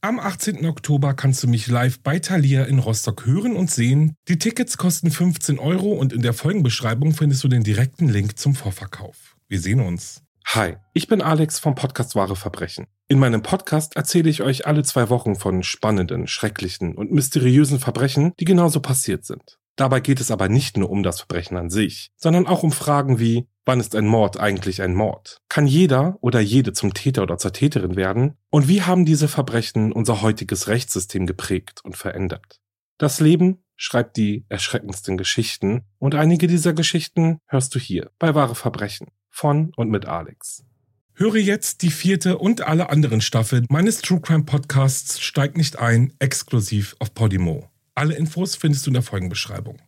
Am 18. Oktober kannst du mich live bei Thalia in Rostock hören und sehen. Die Tickets kosten 15 Euro und in der Folgenbeschreibung findest du den direkten Link zum Vorverkauf. Wir sehen uns. Hi, ich bin Alex vom Podcast Wahre Verbrechen. In meinem Podcast erzähle ich euch alle zwei Wochen von spannenden, schrecklichen und mysteriösen Verbrechen, die genauso passiert sind. Dabei geht es aber nicht nur um das Verbrechen an sich, sondern auch um Fragen wie, Wann ist ein Mord eigentlich ein Mord? Kann jeder oder jede zum Täter oder zur Täterin werden? Und wie haben diese Verbrechen unser heutiges Rechtssystem geprägt und verändert? Das Leben schreibt die erschreckendsten Geschichten und einige dieser Geschichten hörst du hier bei Wahre Verbrechen von und mit Alex. Höre jetzt die vierte und alle anderen Staffeln meines True Crime Podcasts Steigt nicht ein, exklusiv auf Podimo. Alle Infos findest du in der Folgenbeschreibung.